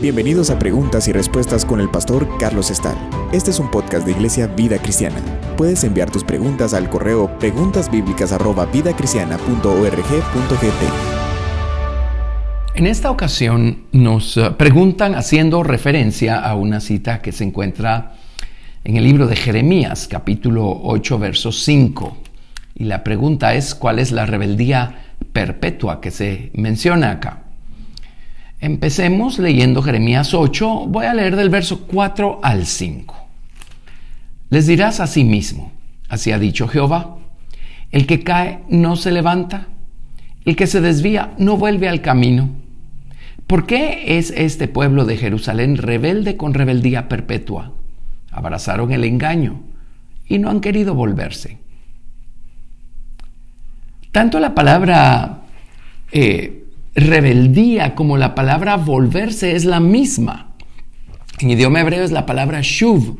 Bienvenidos a Preguntas y Respuestas con el pastor Carlos Estal. Este es un podcast de Iglesia Vida Cristiana. Puedes enviar tus preguntas al correo preguntasbiblicas@vidacristiana.org.gt. En esta ocasión nos eh, preguntan haciendo referencia a una cita que se encuentra en el libro de Jeremías, capítulo 8, verso 5. Y la pregunta es, ¿cuál es la rebeldía perpetua que se menciona acá? Empecemos leyendo Jeremías 8. Voy a leer del verso 4 al 5. Les dirás a sí mismo, así ha dicho Jehová, el que cae no se levanta, el que se desvía no vuelve al camino. ¿Por qué es este pueblo de Jerusalén rebelde con rebeldía perpetua? Abrazaron el engaño y no han querido volverse. Tanto la palabra eh, rebeldía como la palabra volverse es la misma. En idioma hebreo es la palabra shuv.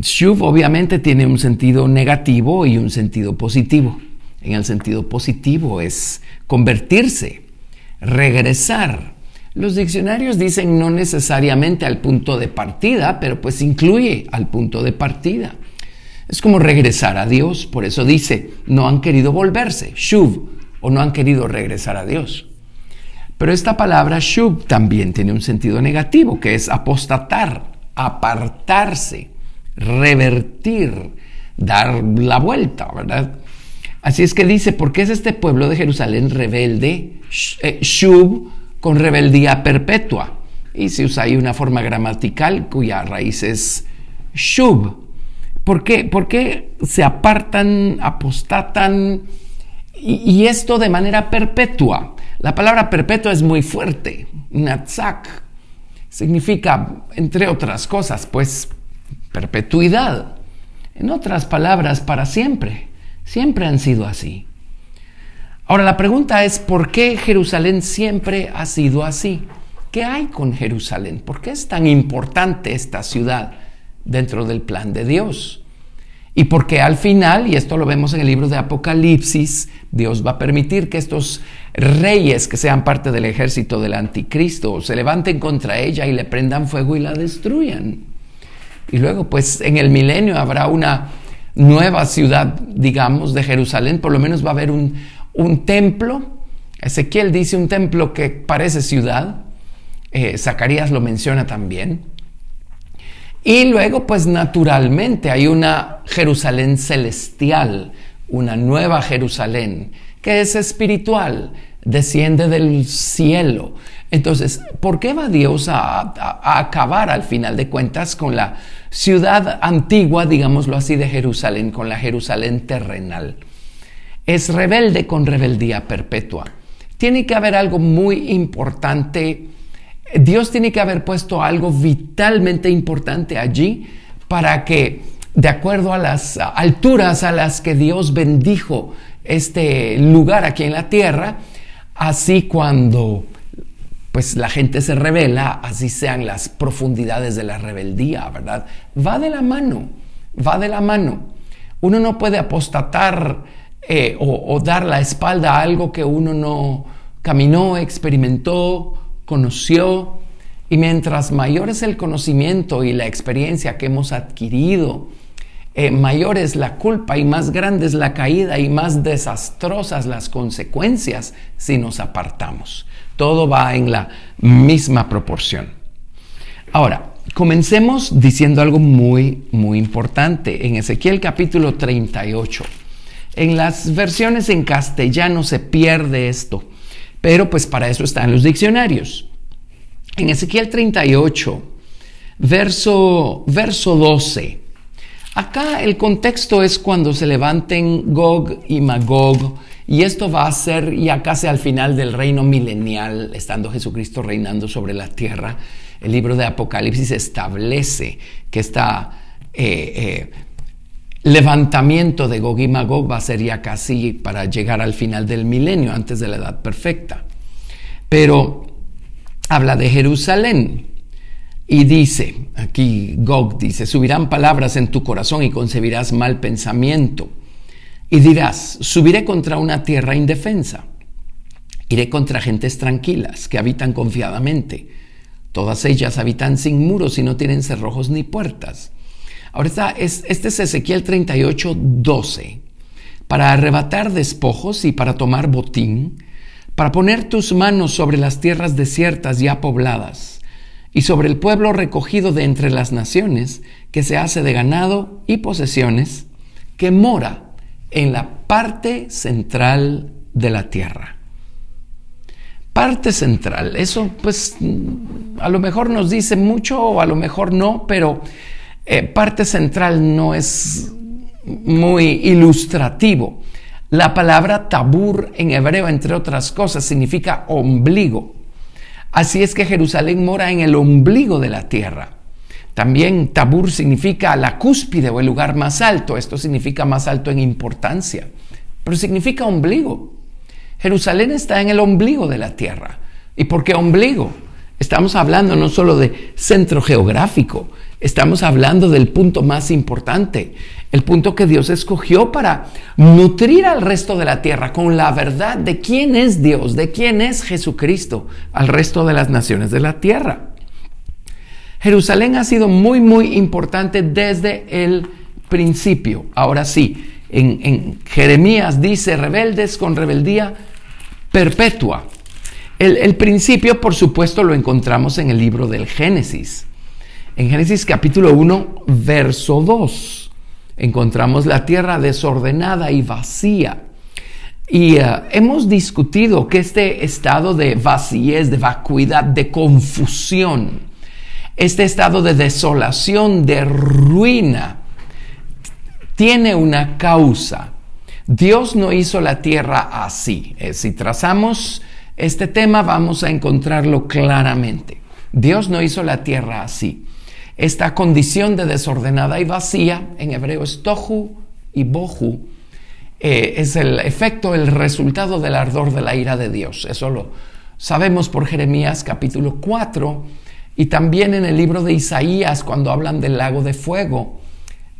Shuv obviamente tiene un sentido negativo y un sentido positivo. En el sentido positivo es convertirse, regresar. Los diccionarios dicen no necesariamente al punto de partida, pero pues incluye al punto de partida. Es como regresar a Dios, por eso dice, no han querido volverse, shuv, o no han querido regresar a Dios. Pero esta palabra shub también tiene un sentido negativo, que es apostatar, apartarse, revertir, dar la vuelta, ¿verdad? Así es que dice, ¿por qué es este pueblo de Jerusalén rebelde, eh, shub, con rebeldía perpetua? Y se usa ahí una forma gramatical cuya raíz es shub. ¿Por qué? ¿Por qué se apartan, apostatan y esto de manera perpetua? La palabra perpetua es muy fuerte. Natzak significa, entre otras cosas, pues perpetuidad. En otras palabras, para siempre. Siempre han sido así. Ahora la pregunta es, ¿por qué Jerusalén siempre ha sido así? ¿Qué hay con Jerusalén? ¿Por qué es tan importante esta ciudad dentro del plan de Dios? Y porque al final, y esto lo vemos en el libro de Apocalipsis, Dios va a permitir que estos reyes que sean parte del ejército del anticristo se levanten contra ella y le prendan fuego y la destruyan. Y luego, pues en el milenio habrá una nueva ciudad, digamos, de Jerusalén, por lo menos va a haber un, un templo. Ezequiel dice un templo que parece ciudad. Eh, Zacarías lo menciona también. Y luego, pues naturalmente hay una Jerusalén celestial, una nueva Jerusalén, que es espiritual, desciende del cielo. Entonces, ¿por qué va Dios a, acabar al final de cuentas con la ciudad antigua, digámoslo así, de Jerusalén, con la Jerusalén terrenal? Es rebelde con rebeldía perpetua. Tiene que haber algo muy importante Dios tiene que haber puesto algo vitalmente importante allí para que, de acuerdo a las alturas a las que Dios bendijo este lugar aquí en la tierra, así cuando pues la gente se revela, así sean las profundidades de la rebeldía, ¿verdad? Va de la mano, va de la mano. Uno no puede apostatar eh, o, o dar la espalda a algo que uno no caminó, experimentó, conoció, y mientras mayor es el conocimiento y la experiencia que hemos adquirido, eh, mayor es la culpa y más grande es la caída y más desastrosas las consecuencias si nos apartamos. Todo va en la misma proporción. Ahora, comencemos diciendo algo muy, muy importante. En Ezequiel capítulo 38, en las versiones en castellano se pierde esto. Pero pues para eso están los diccionarios. En Ezequiel 38, verso, verso 12. Acá el contexto es cuando se levanten Gog y Magog, y esto va a ser ya casi al final del reino milenial, estando Jesucristo reinando sobre la tierra. El libro de Apocalipsis establece que esta eh, levantamiento de Gog y Magog va a ser ya casi para llegar al final del milenio, antes de la edad perfecta. Pero habla de Jerusalén y dice, aquí Gog dice, subirán palabras en tu corazón y concebirás mal pensamiento. Y dirás, subiré contra una tierra indefensa, iré contra gentes tranquilas que habitan confiadamente, Todas ellas habitan sin muros y no tienen cerrojos ni puertas. Ahora está, es, este es Ezequiel 38, 12. Para arrebatar despojos y para tomar botín, para poner tus manos sobre las tierras desiertas ya pobladas, y sobre el pueblo recogido de entre las naciones, que se hace de ganado y posesiones, que mora en la parte central de la tierra. Parte central, eso pues a lo mejor nos dice mucho o a lo mejor no, pero eh, parte central no es muy ilustrativo. La palabra tabur en hebreo, entre otras cosas, significa ombligo. Así es que Jerusalén mora en el ombligo de la tierra. También tabur significa la cúspide o el lugar más alto. Esto significa más alto en importancia, pero significa ombligo. Jerusalén está en el ombligo de la tierra. ¿Y por qué ombligo? Estamos hablando no solo de centro geográfico, estamos hablando del punto más importante, el punto que Dios escogió para nutrir al resto de la tierra con la verdad de quién es Dios, de quién es Jesucristo, al resto de las naciones de la tierra. Jerusalén ha sido muy, muy importante desde el principio. Ahora sí, en, en Jeremías dice, rebeldes con rebeldía perpetua. El, principio, por supuesto, lo encontramos en el libro del Génesis. En Génesis capítulo 1, verso 2, encontramos la tierra desordenada y vacía. Y eh, hemos discutido que este estado de vacíez, de vacuidad, de confusión, este estado de desolación, de ruina, tiene una causa. Dios no hizo la tierra así. Eh, si trazamos este tema vamos a encontrarlo claramente. Dios no hizo la tierra así. Esta condición de desordenada y vacía, en hebreo es tohu y bohu, eh, es el efecto, el resultado del ardor de la ira de Dios. Eso lo sabemos por Jeremías capítulo 4 y también en el libro de Isaías cuando hablan del lago de fuego.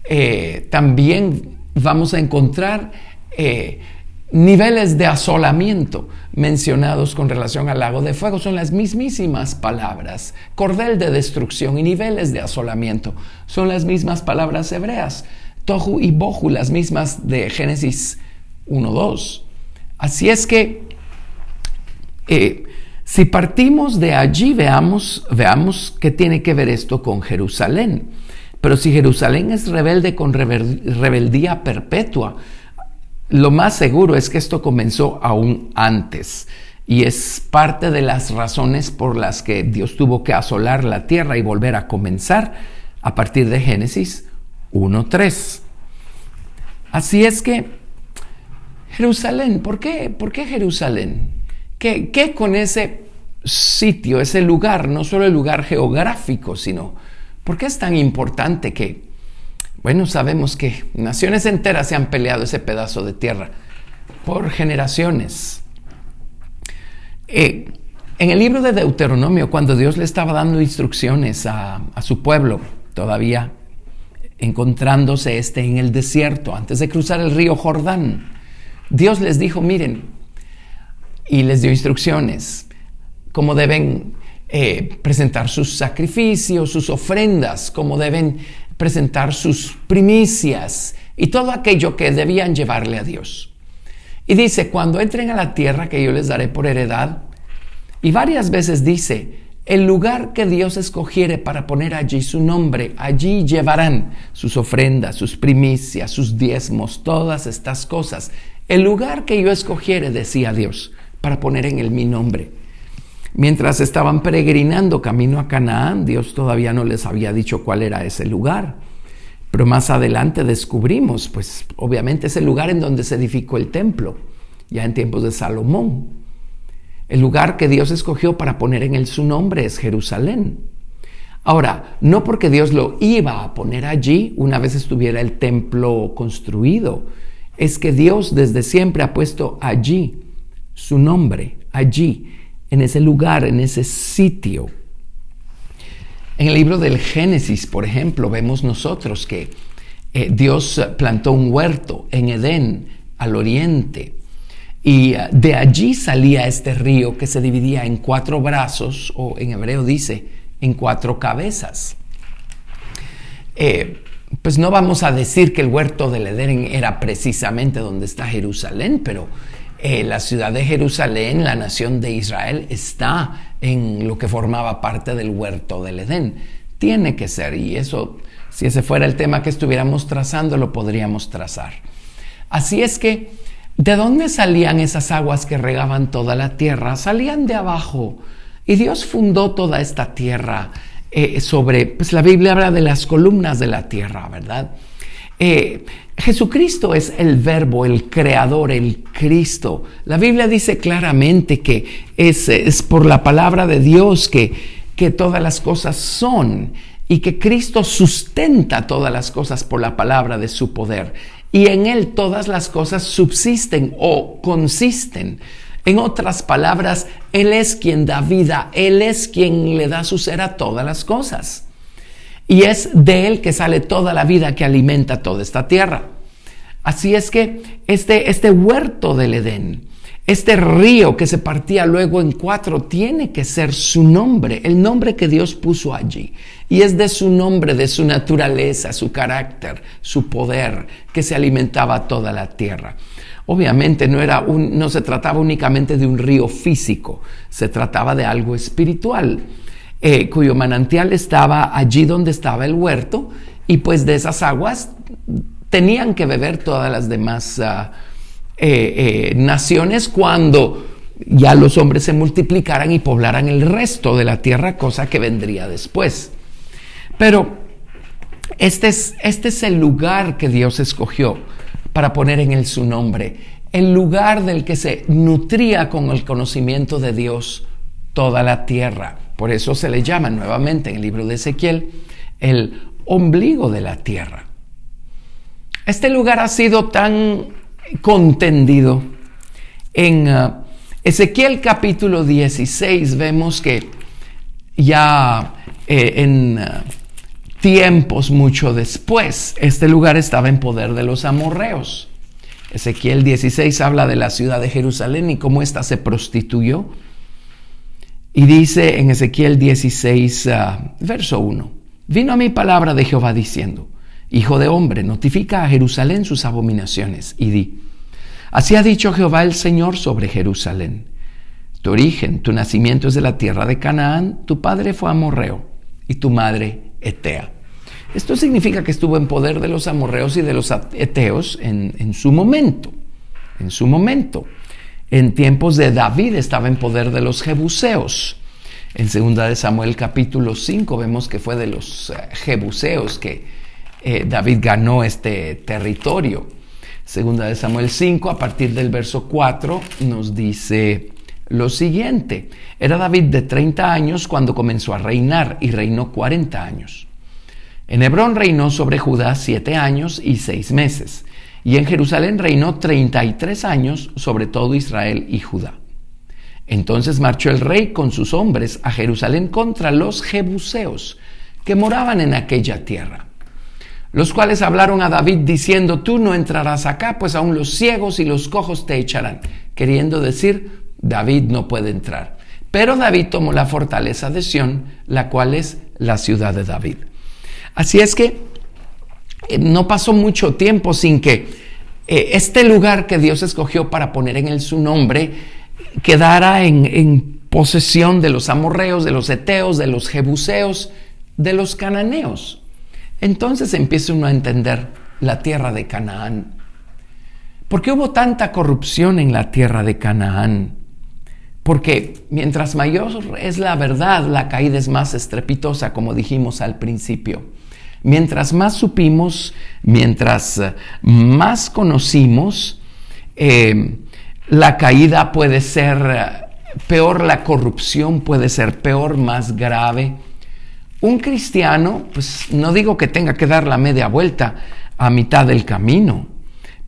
Eh, también vamos a encontrar eh, niveles de asolamiento mencionados con relación al lago de fuego son las mismísimas palabras. Cordel de destrucción y niveles de asolamiento son las mismas palabras hebreas. Tohu y Bohu, las mismas de Génesis 1.2. Así es que eh, si partimos de allí, veamos, veamos qué tiene que ver esto con Jerusalén. Pero si Jerusalén es rebelde con rebeldía perpetua, lo más seguro es que esto comenzó aún antes y es parte de las razones por las que Dios tuvo que asolar la tierra y volver a comenzar a partir de Génesis 1.3. Así es que Jerusalén, ¿por qué, ¿Por qué Jerusalén? ¿Qué, ¿Qué con ese sitio, ese lugar, no solo el lugar geográfico, sino por qué es tan importante que bueno, sabemos que naciones enteras se han peleado ese pedazo de tierra por generaciones. Eh, en el libro de Deuteronomio, cuando Dios le estaba dando instrucciones a, su pueblo, todavía encontrándose este en el desierto, antes de cruzar el río Jordán, Dios les dijo, miren, y les dio instrucciones, cómo deben eh, presentar sus sacrificios, sus ofrendas, cómo deben presentar sus primicias y todo aquello que debían llevarle a Dios. Y dice, cuando entren a la tierra que yo les daré por heredad, y varias veces dice, el lugar que Dios escogiere para poner allí su nombre, allí llevarán sus ofrendas, sus primicias, sus diezmos, todas estas cosas. El lugar que yo escogiere, decía Dios, para poner en él mi nombre. Mientras estaban peregrinando camino a Canaán, Dios todavía no les había dicho cuál era ese lugar. Pero más adelante descubrimos, pues obviamente es el lugar en donde se edificó el templo, ya en tiempos de Salomón. El lugar que Dios escogió para poner en él su nombre es Jerusalén. Ahora, no porque Dios lo iba a poner allí una vez estuviera el templo construido, es que Dios desde siempre ha puesto allí su nombre, allí en ese lugar, en ese sitio. En el libro del Génesis, por ejemplo, vemos nosotros que eh, Dios plantó un huerto en Edén, al oriente, y eh, de allí salía este río que se dividía en cuatro brazos, o en hebreo dice, en cuatro cabezas. Eh, pues no vamos a decir que el huerto del Edén era precisamente donde está Jerusalén, pero eh, la ciudad de Jerusalén, la nación de Israel, está en lo que formaba parte del huerto del Edén. Tiene que ser, y eso, si ese fuera el tema que estuviéramos trazando, lo podríamos trazar. Así es que, ¿de dónde salían esas aguas que regaban toda la tierra? Salían de abajo. Y Dios fundó toda esta tierra eh, sobre, pues la Biblia habla de las columnas de la tierra, ¿verdad? Eh, Jesucristo es el verbo, el creador, el Cristo. La Biblia dice claramente que es, es por la palabra de Dios que, que todas las cosas son y que Cristo sustenta todas las cosas por la palabra de su poder. Y en Él todas las cosas subsisten o consisten. En otras palabras, Él es quien da vida, Él es quien le da su ser a todas las cosas. Y es de Él que sale toda la vida que alimenta toda esta tierra. Así es que este, este huerto del Edén, este río que se partía luego en cuatro, tiene que ser su nombre, el nombre que Dios puso allí. Y es de su nombre, de su naturaleza, su carácter, su poder, que se alimentaba toda la tierra. Obviamente no, era un, no se trataba únicamente de un río físico, se trataba de algo espiritual, eh, cuyo manantial estaba allí donde estaba el huerto y pues de esas aguas tenían que beber todas las demás ah, eh, eh, naciones cuando ya los hombres se multiplicaran y poblaran el resto de la tierra, cosa que vendría después. Pero este es, este es el lugar que Dios escogió para poner en él su nombre, el lugar del que se nutría con el conocimiento de Dios toda la tierra. Por eso se le llama nuevamente en el libro de Ezequiel el ombligo de la tierra. Este lugar ha sido tan contendido. En uh, Ezequiel capítulo 16 vemos que ya eh, en uh, tiempos mucho después, este lugar estaba en poder de los amorreos. Ezequiel 16 habla de la ciudad de Jerusalén y cómo ésta se prostituyó. Y dice en Ezequiel 16, ah, verso 1, vino a mi palabra de Jehová diciendo, Hijo de hombre, notifica a Jerusalén sus abominaciones y di, así ha dicho Jehová el Señor sobre Jerusalén. Tu origen, tu nacimiento es de la tierra de Canaán, tu padre fue amorreo y tu madre Etea. Esto significa que estuvo en poder de los amorreos y de los eteos en, su momento, en su momento. En tiempos de David estaba en poder de los jebuseos. En 2 de Samuel capítulo 5 vemos que fue de los eh, jebuseos que eh, David ganó este territorio. Segunda de Samuel 5, a partir del verso 4, nos dice lo siguiente. Era David de 30 años cuando comenzó a reinar y reinó 40 años. En Hebrón reinó sobre Judá siete años y seis meses, y en Jerusalén reinó 33 años sobre todo Israel y Judá. Entonces marchó el rey con sus hombres a Jerusalén contra los jebuseos que moraban en aquella tierra, los cuales hablaron a David diciendo, tú no entrarás acá, pues aún los ciegos y los cojos te echarán, queriendo decir, David no puede entrar. Pero David tomó la fortaleza de Sión, la cual es la ciudad de David. Así es que no pasó mucho tiempo sin que eh, este lugar que Dios escogió para poner en él su nombre quedara en, en posesión de los amorreos, de los eteos, de los jebuseos, de los cananeos. Entonces empieza uno a entender la tierra de Canaán. ¿Por qué hubo tanta corrupción en la tierra de Canaán? Porque mientras mayor es la verdad, la caída es más estrepitosa, como dijimos al principio. Mientras más supimos, mientras eh, más conocimos, eh, la caída puede ser eh, peor, la corrupción puede ser peor, más grave. Un cristiano, pues no digo que tenga que dar la media vuelta a mitad del camino,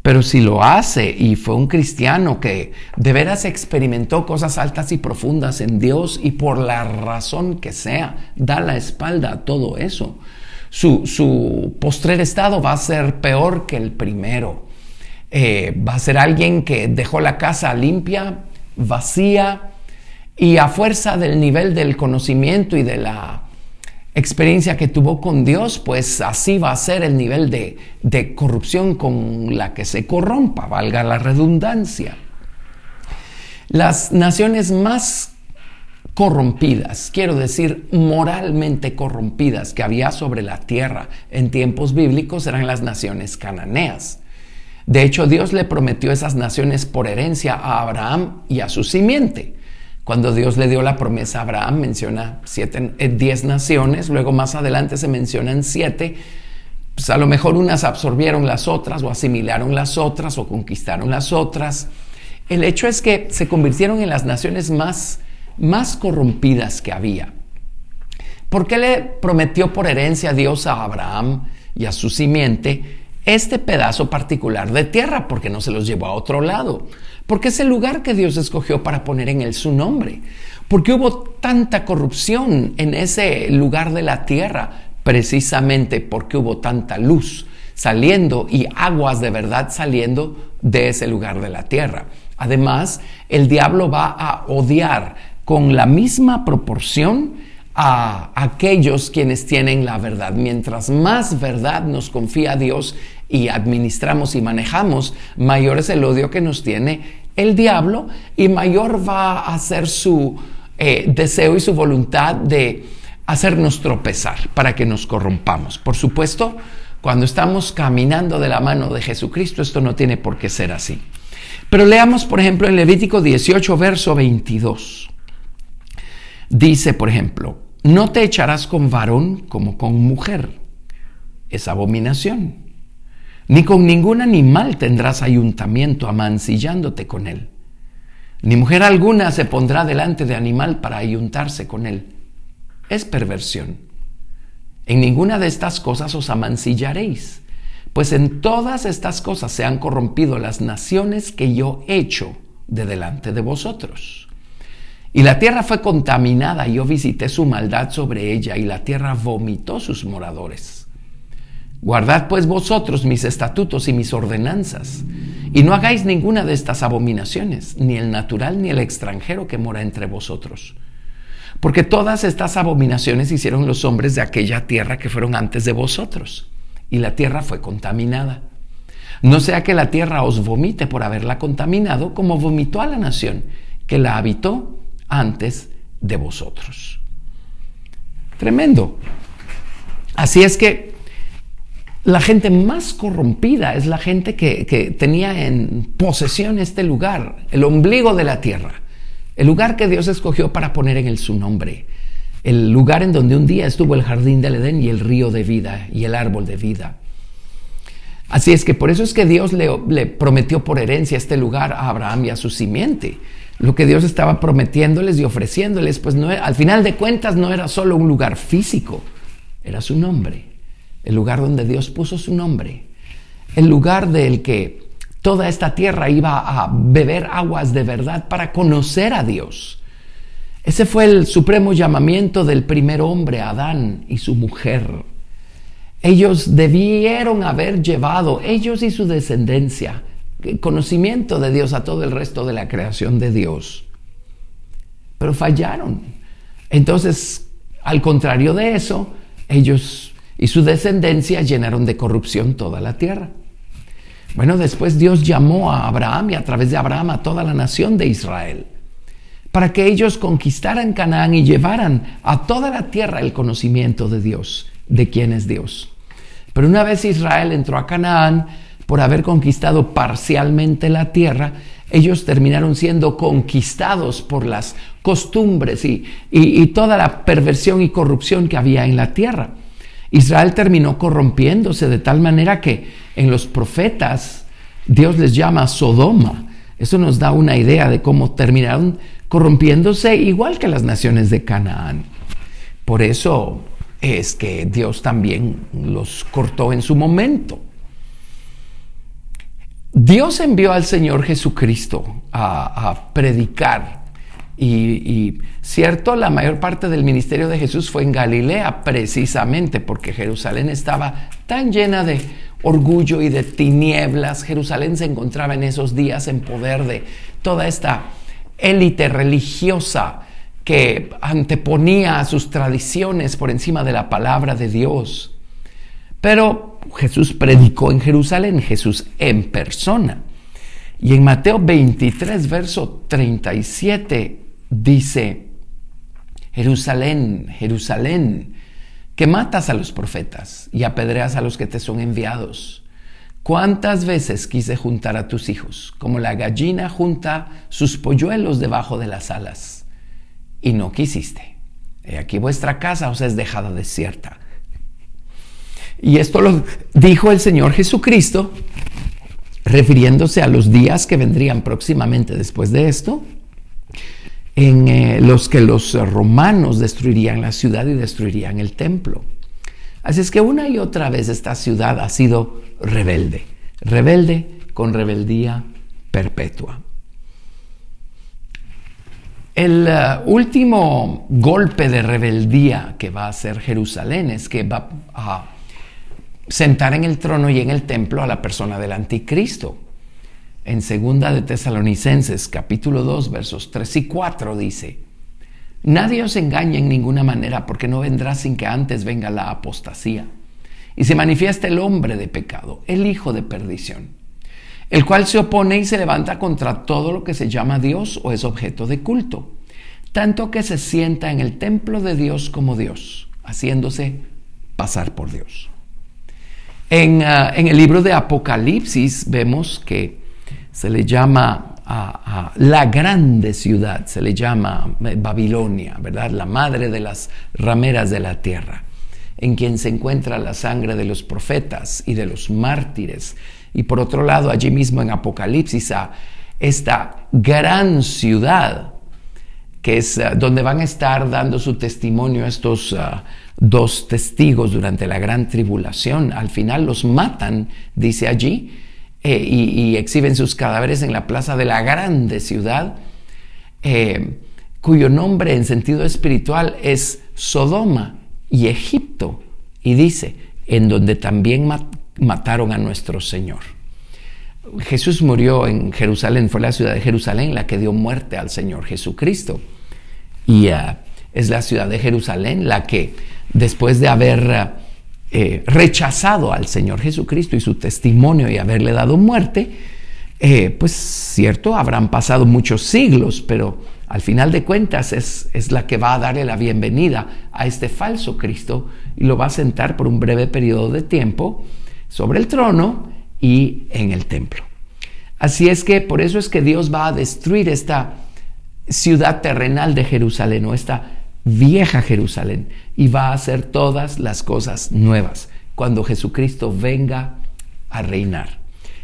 pero si lo hace y fue un cristiano que de veras experimentó cosas altas y profundas en Dios y por la razón que sea, da la espalda a todo eso, su, su postrer estado va a ser peor que el primero. Eh, va a ser alguien que dejó la casa limpia, vacía, y a fuerza del nivel del conocimiento y de la experiencia que tuvo con Dios, pues así va a ser el nivel de, de corrupción con la que se corrompa, valga la redundancia. Las naciones más corrompidas, quiero decir moralmente corrompidas que había sobre la tierra en tiempos bíblicos eran las naciones cananeas. De hecho, Dios le prometió esas naciones por herencia a Abraham y a su simiente. Cuando Dios le dio la promesa a Abraham, menciona siete, eh, diez naciones, luego más adelante se mencionan siete. Pues a lo mejor unas absorbieron las otras o asimilaron las otras o conquistaron las otras. El hecho es que se convirtieron en las naciones más, más corrompidas que había. ¿Por qué le prometió por herencia a Dios a Abraham y a su simiente este pedazo particular de tierra? Porque no se los llevó a otro lado. Porque es el lugar que Dios escogió para poner en él su nombre. Porque hubo tanta corrupción en ese lugar de la tierra, precisamente porque hubo tanta luz saliendo y aguas de verdad saliendo de ese lugar de la tierra. Además, el diablo va a odiar con la misma proporción a aquellos quienes tienen la verdad. Mientras más verdad nos confía Dios y administramos y manejamos, mayor es el odio que nos tiene el diablo y mayor va a ser su eh, deseo y su voluntad de hacernos tropezar para que nos corrompamos. Por supuesto, cuando estamos caminando de la mano de Jesucristo, esto no tiene por qué ser así. Pero leamos, por ejemplo, en Levítico 18, verso 22. Dice, por ejemplo, no te echarás con varón como con mujer. Es abominación. Ni con ningún animal tendrás ayuntamiento amancillándote con él. Ni mujer alguna se pondrá delante de animal para ayuntarse con él. Es perversión. En ninguna de estas cosas os amancillaréis pues en todas estas cosas se han corrompido las naciones que yo he hecho de delante de vosotros. Y la tierra fue contaminada y yo visité su maldad sobre ella y la tierra vomitó sus moradores. Guardad pues vosotros mis estatutos y mis ordenanzas, y no hagáis ninguna de estas abominaciones, ni el natural ni el extranjero que mora entre vosotros. Porque todas estas abominaciones hicieron los hombres de aquella tierra que fueron antes de vosotros y la tierra fue contaminada. No sea que la tierra os vomite por haberla contaminado, como vomitó a la nación que la habitó antes de vosotros. Tremendo. Así es que la gente más corrompida es la gente que, que, tenía en posesión este lugar, el ombligo de la tierra, el lugar que Dios escogió para poner en él su nombre el lugar en donde un día estuvo el jardín del Edén y el río de vida y el árbol de vida. Así es que por eso es que Dios le, prometió por herencia este lugar a Abraham y a su simiente. Lo que Dios estaba prometiéndoles y ofreciéndoles, pues no, al final de cuentas no era solo un lugar físico, era su nombre, el lugar donde Dios puso su nombre, el lugar del que toda esta tierra iba a beber aguas de verdad para conocer a Dios ese fue el supremo llamamiento del primer hombre, Adán y su mujer. Ellos debieron haber llevado, ellos y su descendencia, conocimiento de Dios a todo el resto de la creación de Dios. Pero fallaron. Entonces, al contrario de eso, ellos y su descendencia llenaron de corrupción toda la tierra. Bueno, después Dios llamó a Abraham y a través de Abraham a toda la nación de Israel para que ellos conquistaran Canaán y llevaran a toda la tierra el conocimiento de Dios, de quién es Dios. Pero una vez Israel entró a Canaán, por haber conquistado parcialmente la tierra, ellos terminaron siendo conquistados por las costumbres y, y, toda la perversión y corrupción que había en la tierra. Israel terminó corrompiéndose de tal manera que en los profetas Dios les llama Sodoma. Eso nos da una idea de cómo terminaron corrompiéndose igual que las naciones de Canaán. Por eso es que Dios también los cortó en su momento. Dios envió al Señor Jesucristo a, predicar y, cierto, la mayor parte del ministerio de Jesús fue en Galilea precisamente porque Jerusalén estaba tan llena de orgullo y de tinieblas. Jerusalén se encontraba en esos días en poder de toda esta élite religiosa que anteponía sus tradiciones por encima de la palabra de Dios. Pero Jesús predicó en Jerusalén, Jesús en persona. Y en Mateo 23, verso 37, dice, Jerusalén, Jerusalén, que matas a los profetas y apedreas a los que te son enviados. ¿Cuántas veces quise juntar a tus hijos, como la gallina junta sus polluelos debajo de las alas? Y no quisiste. Y aquí vuestra casa os es dejada desierta. Y esto lo dijo el Señor Jesucristo, refiriéndose a los días que vendrían próximamente después de esto, en eh, los que los romanos destruirían la ciudad y destruirían el templo. Así es que una y otra vez esta ciudad ha sido rebelde, rebelde con rebeldía perpetua. El uh, último golpe de rebeldía que va a hacer Jerusalén es que va a sentar en el trono y en el templo a la persona del anticristo. En segunda de Tesalonicenses capítulo 2 versos 3 y 4 dice, Nadie os engañe en ninguna manera, porque no vendrá sin que antes venga la apostasía. Y se manifiesta el hombre de pecado, el hijo de perdición, el cual se opone y se levanta contra todo lo que se llama Dios o es objeto de culto, tanto que se sienta en el templo de Dios como Dios, haciéndose pasar por Dios. En, ah, en el libro de Apocalipsis vemos que se le llama a, la grande ciudad, se le llama eh, Babilonia, ¿verdad? La madre de las rameras de la tierra, en quien se encuentra la sangre de los profetas y de los mártires. Y por otro lado, allí mismo en Apocalipsis, a esta gran ciudad, que es eh, donde van a estar dando su testimonio estos ah, dos testigos durante la gran tribulación. Al final los matan, dice allí, eh, y, exhiben sus cadáveres en la plaza de la grande ciudad, eh, cuyo nombre en sentido espiritual es Sodoma y Egipto, y dice, en donde también mataron a nuestro Señor. Jesús murió en Jerusalén, fue la ciudad de Jerusalén la que dio muerte al Señor Jesucristo. Y eh, es la ciudad de Jerusalén la que, después de haber eh, rechazado al Señor Jesucristo y su testimonio y haberle dado muerte, eh, pues cierto, habrán pasado muchos siglos, pero al final de cuentas es, es, la que va a darle la bienvenida a este falso Cristo y lo va a sentar por un breve periodo de tiempo sobre el trono y en el templo. Así es que por eso es que Dios va a destruir esta ciudad terrenal de Jerusalén o esta vieja Jerusalén y va a hacer todas las cosas nuevas cuando Jesucristo venga a reinar.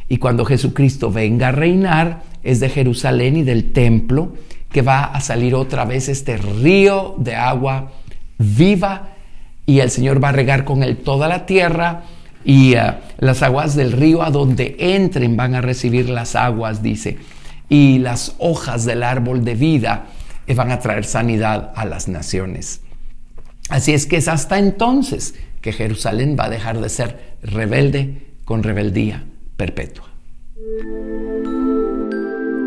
Y cuando Jesucristo venga a reinar es de Jerusalén y del templo que va a salir otra vez este río de agua viva y el Señor va a regar con él toda la tierra y eh, las aguas del río a donde entren van a recibir las aguas, dice, y las hojas del árbol de vida van a traer sanidad a las naciones. Así es que es hasta entonces que Jerusalén va a dejar de ser rebelde con rebeldía perpetua.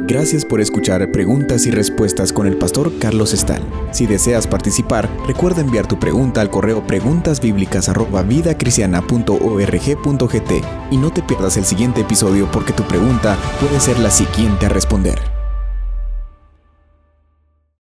Gracias por escuchar Preguntas y Respuestas con el pastor Carlos Estal. Si deseas participar, recuerda enviar tu pregunta al correo preguntasbiblicas@vidacristiana.org.gt y no te pierdas el siguiente episodio porque tu pregunta puede ser la siguiente a responder.